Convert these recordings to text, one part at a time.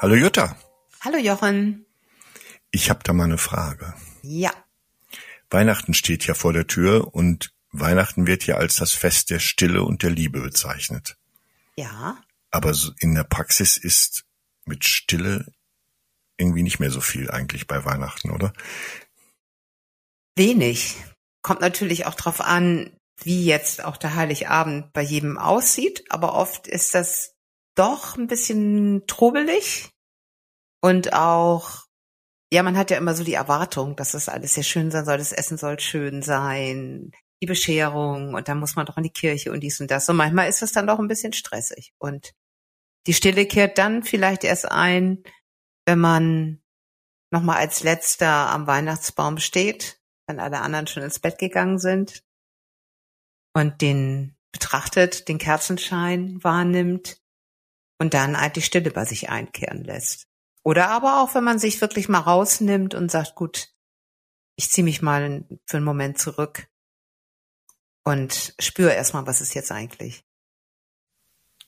Hallo Jutta. Hallo Jochen. Ich habe da mal eine Frage. Ja. Weihnachten steht ja vor der Tür und Weihnachten wird ja als das Fest der Stille und der Liebe bezeichnet. Ja. Aber in der Praxis ist mit Stille irgendwie nicht mehr so viel eigentlich bei Weihnachten, oder? Wenig. Kommt natürlich auch drauf an, wie jetzt auch der Heiligabend bei jedem aussieht, aber oft ist das doch ein bisschen trubelig. Und auch, ja, man hat ja immer so die Erwartung, dass das alles sehr schön sein soll, das Essen soll schön sein, die Bescherung und dann muss man doch in die Kirche und dies und das. Und manchmal ist es dann doch ein bisschen stressig. Und die Stille kehrt dann vielleicht erst ein, wenn man nochmal als letzter am Weihnachtsbaum steht, wenn alle anderen schon ins Bett gegangen sind und den betrachtet, den Kerzenschein wahrnimmt und dann eigentlich Stille bei sich einkehren lässt. Oder aber auch, wenn man sich wirklich mal rausnimmt und sagt, gut, ich ziehe mich mal für einen Moment zurück und spüre erstmal, was ist jetzt eigentlich.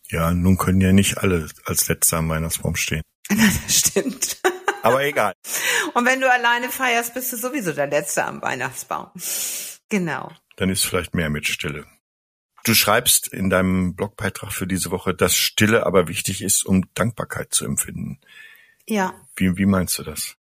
Ja, nun können ja nicht alle als letzter am Weihnachtsbaum stehen. das stimmt. Aber egal. Und wenn du alleine feierst, bist du sowieso der Letzte am Weihnachtsbaum. Genau. Dann ist vielleicht mehr mit Stille. Du schreibst in deinem Blogbeitrag für diese Woche, dass Stille aber wichtig ist, um Dankbarkeit zu empfinden. Ja. Wie, wie meinst du das?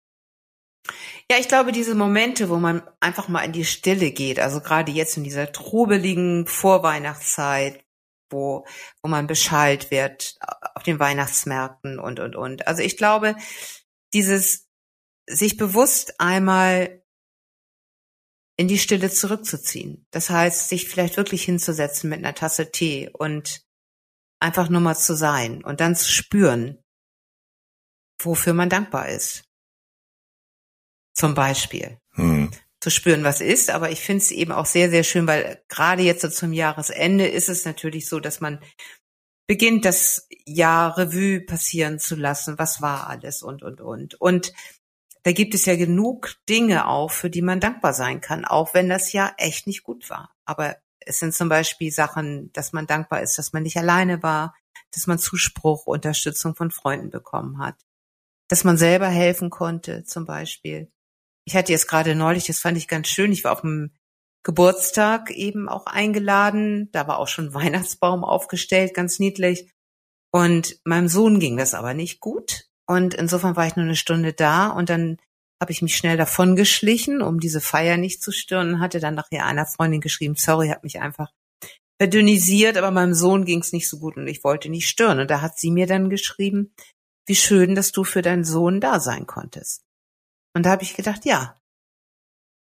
Ja, ich glaube, diese Momente, wo man einfach mal in die Stille geht, also gerade jetzt in dieser trubeligen Vorweihnachtszeit, wo, wo man beschallt wird auf den Weihnachtsmärkten und, und, und. Also ich glaube, dieses sich bewusst einmal in die Stille zurückzuziehen. Das heißt, sich vielleicht wirklich hinzusetzen mit einer Tasse Tee und einfach nur mal zu sein und dann zu spüren, wofür man dankbar ist. Zum Beispiel. Hm. Zu spüren, was ist, aber ich finde es eben auch sehr, sehr schön, weil gerade jetzt so zum Jahresende ist es natürlich so, dass man beginnt, das Jahr Revue passieren zu lassen, was war alles und, und, und. Und da gibt es ja genug Dinge auch, für die man dankbar sein kann, auch wenn das Jahr echt nicht gut war. Aber es sind zum Beispiel Sachen, dass man dankbar ist, dass man nicht alleine war, dass man Zuspruch, Unterstützung von Freunden bekommen hat, dass man selber helfen konnte, zum Beispiel. Ich hatte jetzt gerade neulich, das fand ich ganz schön, ich war auf dem Geburtstag eben auch eingeladen, da war auch schon Weihnachtsbaum aufgestellt, ganz niedlich. Und meinem Sohn ging das aber nicht gut. Und insofern war ich nur eine Stunde da und dann habe ich mich schnell davon geschlichen, um diese Feier nicht zu stören und hatte dann nachher einer Freundin geschrieben, sorry, hat mich einfach verdünnisiert, aber meinem Sohn ging es nicht so gut und ich wollte nicht stören. Und da hat sie mir dann geschrieben, wie schön, dass du für deinen Sohn da sein konntest. Und da habe ich gedacht, ja,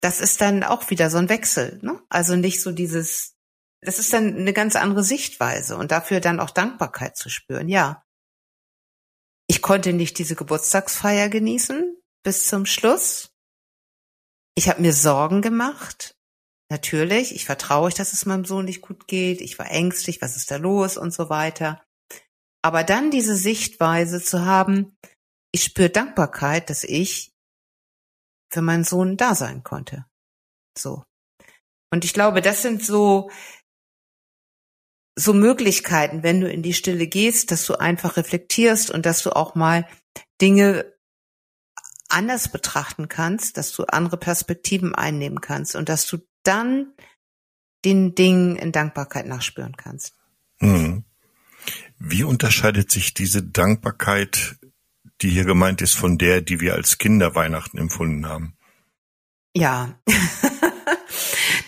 das ist dann auch wieder so ein Wechsel. Ne? Also nicht so dieses, das ist dann eine ganz andere Sichtweise und dafür dann auch Dankbarkeit zu spüren. Ja, ich konnte nicht diese Geburtstagsfeier genießen bis zum Schluss. Ich habe mir Sorgen gemacht. Natürlich, ich vertraue, dass es meinem Sohn nicht gut geht. Ich war ängstlich, was ist da los und so weiter. Aber dann diese Sichtweise zu haben, ich spüre Dankbarkeit, dass ich für meinen Sohn da sein konnte. So. Und ich glaube, das sind so, so Möglichkeiten, wenn du in die Stille gehst, dass du einfach reflektierst und dass du auch mal Dinge anders betrachten kannst, dass du andere Perspektiven einnehmen kannst und dass du dann den Dingen in Dankbarkeit nachspüren kannst. Hm. Wie unterscheidet sich diese Dankbarkeit, die hier gemeint ist, von der, die wir als Kinder Weihnachten empfunden haben? Ja,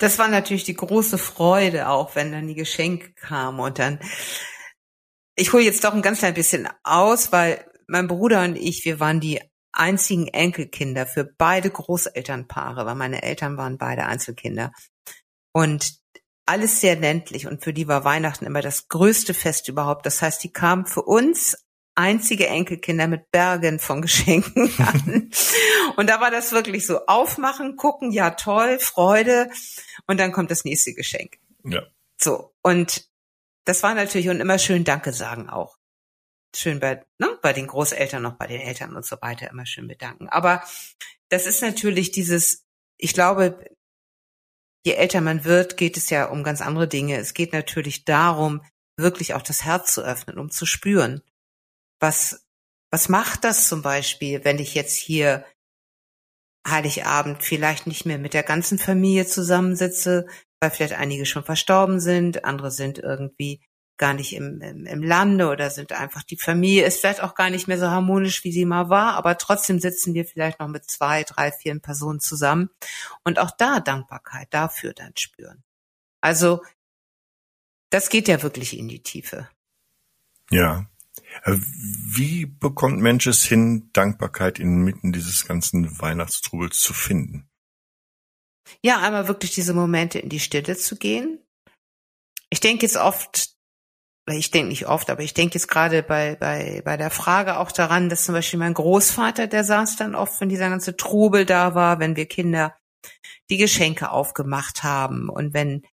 das war natürlich die große Freude auch, wenn dann die Geschenke kamen und dann. Ich hole jetzt doch ein ganz klein bisschen aus, weil mein Bruder und ich, wir waren die einzigen Enkelkinder für beide Großelternpaare, weil meine Eltern waren beide Einzelkinder. Und alles sehr ländlich und für die war Weihnachten immer das größte Fest überhaupt. Das heißt, die kamen für uns einzige Enkelkinder mit Bergen von Geschenken an. Und da war das wirklich so aufmachen, gucken, ja toll, Freude und dann kommt das nächste Geschenk. Ja. So und das war natürlich und immer schön Danke sagen auch. Schön bei ne, bei den Großeltern noch bei den Eltern und so weiter immer schön bedanken. Aber das ist natürlich dieses, ich glaube, je älter man wird, geht es ja um ganz andere Dinge. Es geht natürlich darum, wirklich auch das Herz zu öffnen, um zu spüren, was Was macht das zum Beispiel, wenn ich jetzt hier Heiligabend vielleicht nicht mehr mit der ganzen Familie zusammensitze, weil vielleicht einige schon verstorben sind, andere sind irgendwie gar nicht im, im, im Lande oder sind einfach die Familie ist vielleicht auch gar nicht mehr so harmonisch, wie sie mal war, aber trotzdem sitzen wir vielleicht noch mit zwei, drei, vier Personen zusammen und auch da Dankbarkeit dafür dann spüren. Also das geht ja wirklich in die Tiefe. Ja. Äh, wie bekommt Mensch es hin, Dankbarkeit inmitten dieses ganzen Weihnachtstrubels zu finden? Ja, einmal wirklich diese Momente in die Stille zu gehen. Ich denke jetzt oft, ich denke nicht oft, aber ich denke jetzt gerade bei, bei, bei der Frage auch daran, dass zum Beispiel mein Großvater, der saß dann oft, wenn dieser ganze Trubel da war, wenn wir Kinder die Geschenke aufgemacht haben und wenn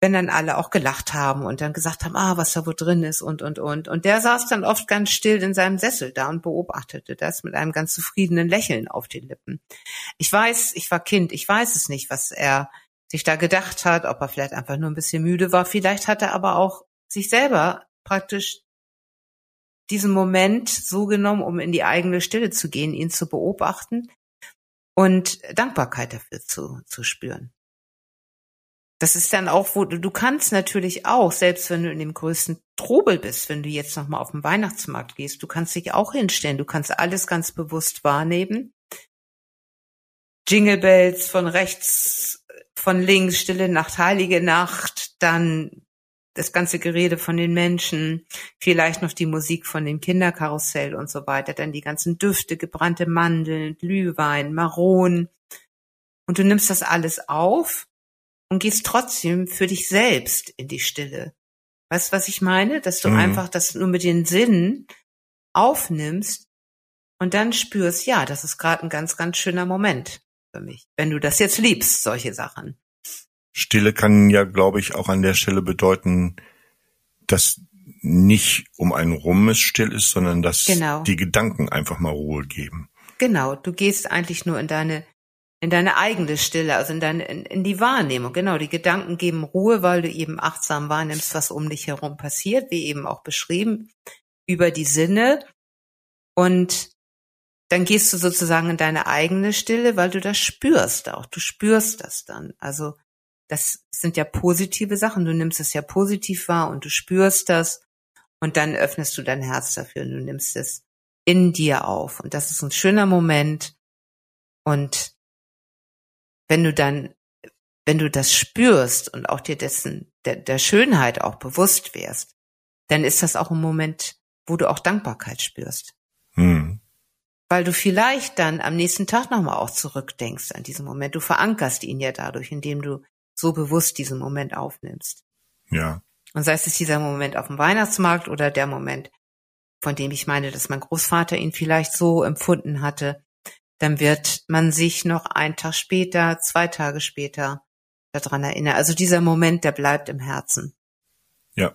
wenn dann alle auch gelacht haben und dann gesagt haben, ah, was da wo drin ist und, und, und. Und der saß dann oft ganz still in seinem Sessel da und beobachtete das mit einem ganz zufriedenen Lächeln auf den Lippen. Ich weiß, ich war Kind, ich weiß es nicht, was er sich da gedacht hat, ob er vielleicht einfach nur ein bisschen müde war. Vielleicht hat er aber auch sich selber praktisch diesen Moment so genommen, um in die eigene Stille zu gehen, ihn zu beobachten und Dankbarkeit dafür zu, zu spüren. Das ist dann auch, wo du, du kannst natürlich auch, selbst wenn du in dem größten Trubel bist, wenn du jetzt nochmal auf den Weihnachtsmarkt gehst, du kannst dich auch hinstellen, du kannst alles ganz bewusst wahrnehmen. Jingle Bells von rechts, von links, Stille Nacht, Heilige Nacht, dann das ganze Gerede von den Menschen, vielleicht noch die Musik von dem Kinderkarussell und so weiter, dann die ganzen Düfte, gebrannte Mandeln, Glühwein, Maronen. Und du nimmst das alles auf und gehst trotzdem für dich selbst in die Stille. Weißt du, was ich meine? Dass du mhm. einfach das nur mit den Sinnen aufnimmst und dann spürst, ja, das ist gerade ein ganz, ganz schöner Moment für mich. Wenn du das jetzt liebst, solche Sachen. Stille kann ja, glaube ich, auch an der Stelle bedeuten, dass nicht um einen rum es still ist, sondern dass genau. die Gedanken einfach mal Ruhe geben. Genau, du gehst eigentlich nur in deine in deine eigene Stille, also in deine, in, in die Wahrnehmung. Genau, die Gedanken geben Ruhe, weil du eben achtsam wahrnimmst, was um dich herum passiert, wie eben auch beschrieben, über die Sinne. Und dann gehst du sozusagen in deine eigene Stille, weil du das spürst auch. Du spürst das dann. Also das sind ja positive Sachen. Du nimmst es ja positiv wahr und du spürst das. Und dann öffnest du dein Herz dafür und du nimmst es in dir auf. Und das ist ein schöner Moment. Und wenn du dann, wenn du das spürst und auch dir dessen, der, der Schönheit auch bewusst wärst, dann ist das auch ein Moment, wo du auch Dankbarkeit spürst. Hm. Weil du vielleicht dann am nächsten Tag nochmal auch zurückdenkst an diesen Moment. Du verankerst ihn ja dadurch, indem du so bewusst diesen Moment aufnimmst. Ja. Und sei es dieser Moment auf dem Weihnachtsmarkt oder der Moment, von dem ich meine, dass mein Großvater ihn vielleicht so empfunden hatte, dann wird man sich noch einen Tag später, zwei Tage später daran erinnern. Also dieser Moment, der bleibt im Herzen. Ja.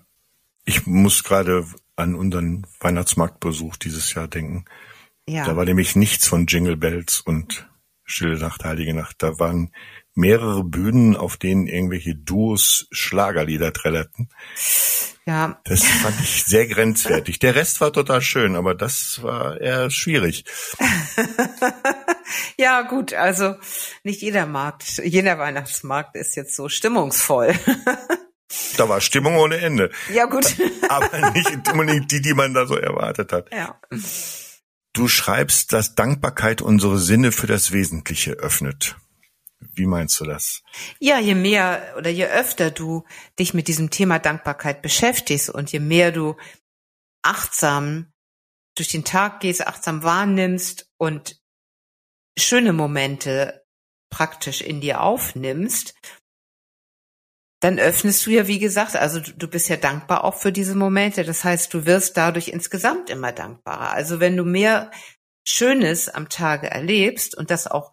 Ich muss gerade an unseren Weihnachtsmarktbesuch dieses Jahr denken. Ja. Da war nämlich nichts von Jingle Bells und Stille Nacht, Heilige Nacht. Da waren mehrere Bühnen, auf denen irgendwelche Duos Schlagerlieder trällerten. Ja. Das fand ich sehr grenzwertig. Der Rest war total schön, aber das war eher schwierig. ja, gut, also nicht jeder Markt, jeder Weihnachtsmarkt ist jetzt so stimmungsvoll. da war Stimmung ohne Ende. Ja, gut. aber nicht unbedingt die, die man da so erwartet hat. Ja. Du schreibst, dass Dankbarkeit unsere Sinne für das Wesentliche öffnet. Wie meinst du das? Ja, je mehr oder je öfter du dich mit diesem Thema Dankbarkeit beschäftigst und je mehr du achtsam durch den Tag gehst, achtsam wahrnimmst und schöne Momente praktisch in dir aufnimmst, dann öffnest du ja, wie gesagt, also du, bist ja dankbar auch für diese Momente. Das heißt, du wirst dadurch insgesamt immer dankbarer. Also wenn du mehr Schönes am Tage erlebst und das auch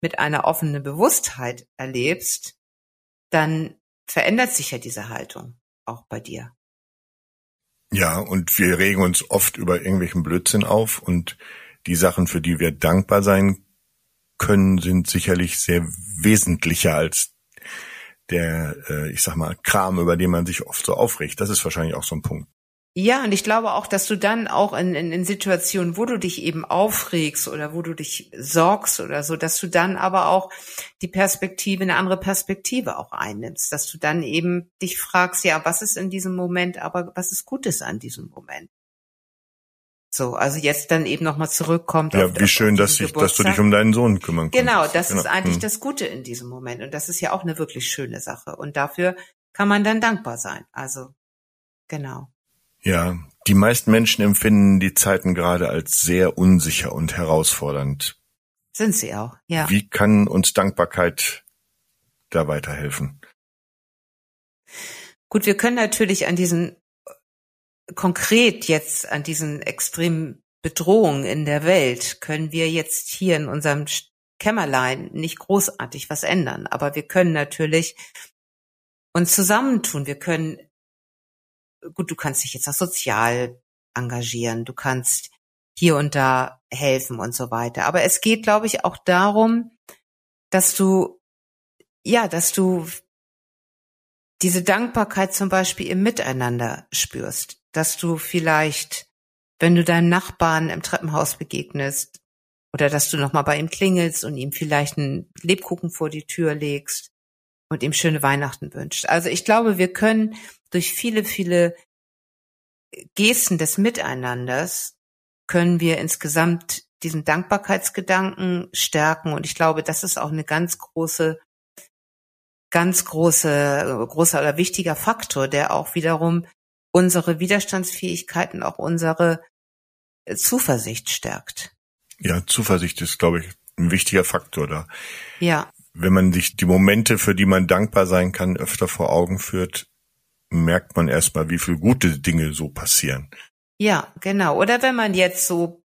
mit einer offenen Bewusstheit erlebst, dann verändert sich ja diese Haltung auch bei dir. Ja, und wir regen uns oft über irgendwelchen Blödsinn auf und die Sachen, für die wir dankbar sein können, sind sicherlich sehr wesentlicher als der, äh, ich sag mal, Kram, über den man sich oft so aufregt. Das ist wahrscheinlich auch so ein Punkt. Ja, und ich glaube auch, dass du dann auch in, in, in Situationen, wo du dich eben aufregst oder wo du dich sorgst oder so, dass du dann aber auch die Perspektive, eine andere Perspektive auch einnimmst, dass du dann eben dich fragst, ja, was ist in diesem Moment, aber was ist Gutes an diesem Moment? So, also jetzt dann eben nochmal zurückkommt. Ja, wie schön, dass, ich, dass du dich um deinen Sohn kümmern kannst. Genau, das genau. ist eigentlich hm. das Gute in diesem Moment. Und das ist ja auch eine wirklich schöne Sache. Und dafür kann man dann dankbar sein. Also, genau. Ja, die meisten Menschen empfinden die Zeiten gerade als sehr unsicher und herausfordernd. Sind sie auch, ja. Wie kann uns Dankbarkeit da weiterhelfen? Gut, wir können natürlich an diesen konkret jetzt an diesen extremen Bedrohungen in der Welt können wir jetzt hier in unserem Kämmerlein nicht großartig was ändern. Aber wir können natürlich uns zusammentun. Wir können gut, du kannst dich jetzt auch sozial engagieren, du kannst hier und da helfen und so weiter. Aber es geht, glaube ich, auch darum, dass du, ja, dass du diese Dankbarkeit zum Beispiel im Miteinander spürst, dass du vielleicht, wenn du deinem Nachbarn im Treppenhaus begegnest, oder dass du nochmal bei ihm klingelst und ihm vielleicht einen Lebkuchen vor die Tür legst und ihm schöne Weihnachten wünscht. Also ich glaube, wir können durch viele, viele Gesten des Miteinanders können wir insgesamt diesen Dankbarkeitsgedanken stärken. Und ich glaube, das ist auch eine ganz große, ganz große, großer oder wichtiger Faktor, der auch wiederum unsere Widerstandsfähigkeiten, auch unsere Zuversicht stärkt. Ja, Zuversicht ist, glaube ich, ein wichtiger Faktor da. Ja. Wenn man sich die Momente, für die man dankbar sein kann, öfter vor Augen führt, merkt man erstmal, wie viel gute Dinge so passieren. Ja, genau. Oder wenn man jetzt so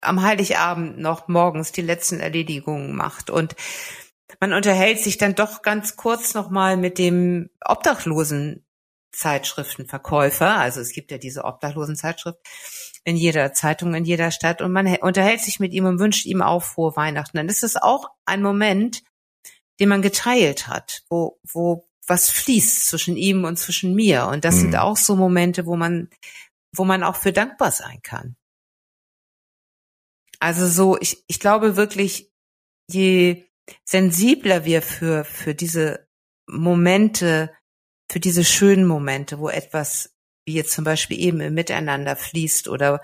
am Heiligabend noch morgens die letzten Erledigungen macht und man unterhält sich dann doch ganz kurz nochmal mit dem Obdachlosen Zeitschriftenverkäufer. Also es gibt ja diese Obdachlosenzeitschrift in jeder Zeitung, in jeder Stadt und man unterhält sich mit ihm und wünscht ihm auch frohe Weihnachten. Dann ist es auch ein Moment, den man geteilt hat, wo, wo was fließt zwischen ihm und zwischen mir. Und das mhm. sind auch so Momente, wo man, wo man auch für dankbar sein kann. Also so, ich, ich glaube wirklich, je sensibler wir für, für diese Momente, für diese schönen Momente, wo etwas, wie jetzt zum Beispiel eben im Miteinander fließt oder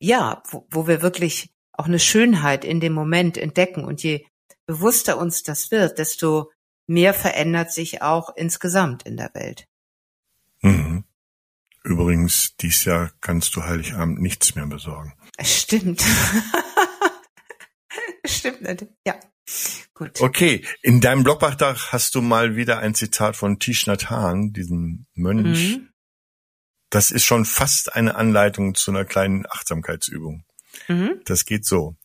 ja, wo, wo wir wirklich auch eine Schönheit in dem Moment entdecken und je bewusster uns das wird, desto mehr verändert sich auch insgesamt in der Welt. Mhm. Übrigens, dies Jahr kannst du Heiligabend nichts mehr besorgen. Stimmt. Stimmt, ja. Gut. Okay, in deinem Blogbeitrag hast du mal wieder ein Zitat von Tish Nhat Hanh, diesem Mönch. Mhm. Das ist schon fast eine Anleitung zu einer kleinen Achtsamkeitsübung. Mhm. Das geht so.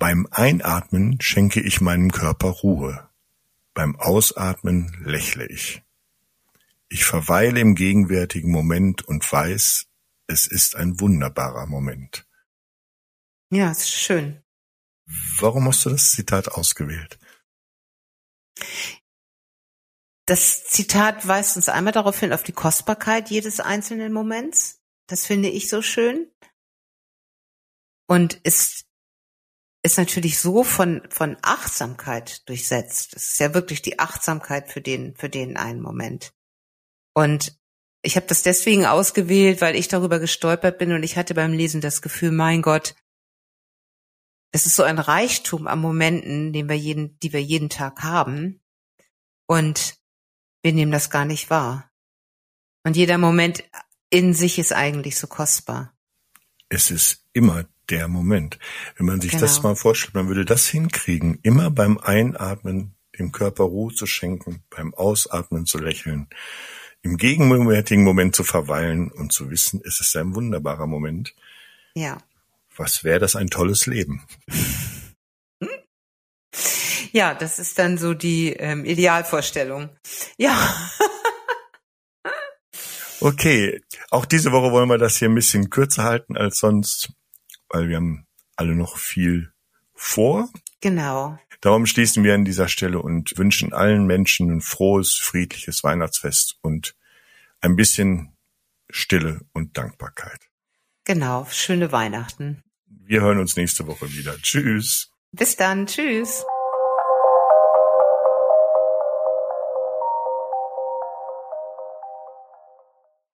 Beim Einatmen schenke ich meinem Körper Ruhe. Beim Ausatmen lächle ich. Ich verweile im gegenwärtigen Moment und weiß, es ist ein wunderbarer Moment. Ja, ist schön. Warum hast du das Zitat ausgewählt? Das Zitat weist uns einmal darauf hin, auf die Kostbarkeit jedes einzelnen Moments. Das finde ich so schön. Und ist ist natürlich so von, von Achtsamkeit durchsetzt. Es ist ja wirklich die Achtsamkeit für den, für den einen Moment. Und ich habe das deswegen ausgewählt, weil ich darüber gestolpert bin und ich hatte beim Lesen das Gefühl, mein Gott, es ist so ein Reichtum an Momenten, den wir jeden, die wir jeden Tag haben. Und wir nehmen das gar nicht wahr. Und jeder Moment in sich ist eigentlich so kostbar. Es ist immer der Moment. Wenn man sich genau. das mal vorstellt, man würde das hinkriegen, immer beim Einatmen dem Körper Ruhe zu schenken, beim Ausatmen zu lächeln, im gegenwärtigen Moment zu verweilen und zu wissen, es ist ein wunderbarer Moment. Ja. Was wäre das ein tolles Leben? Ja, das ist dann so die ähm, Idealvorstellung. Ja. okay, auch diese Woche wollen wir das hier ein bisschen kürzer halten als sonst weil wir haben alle noch viel vor. Genau. Darum schließen wir an dieser Stelle und wünschen allen Menschen ein frohes, friedliches Weihnachtsfest und ein bisschen Stille und Dankbarkeit. Genau, schöne Weihnachten. Wir hören uns nächste Woche wieder. Tschüss. Bis dann, tschüss.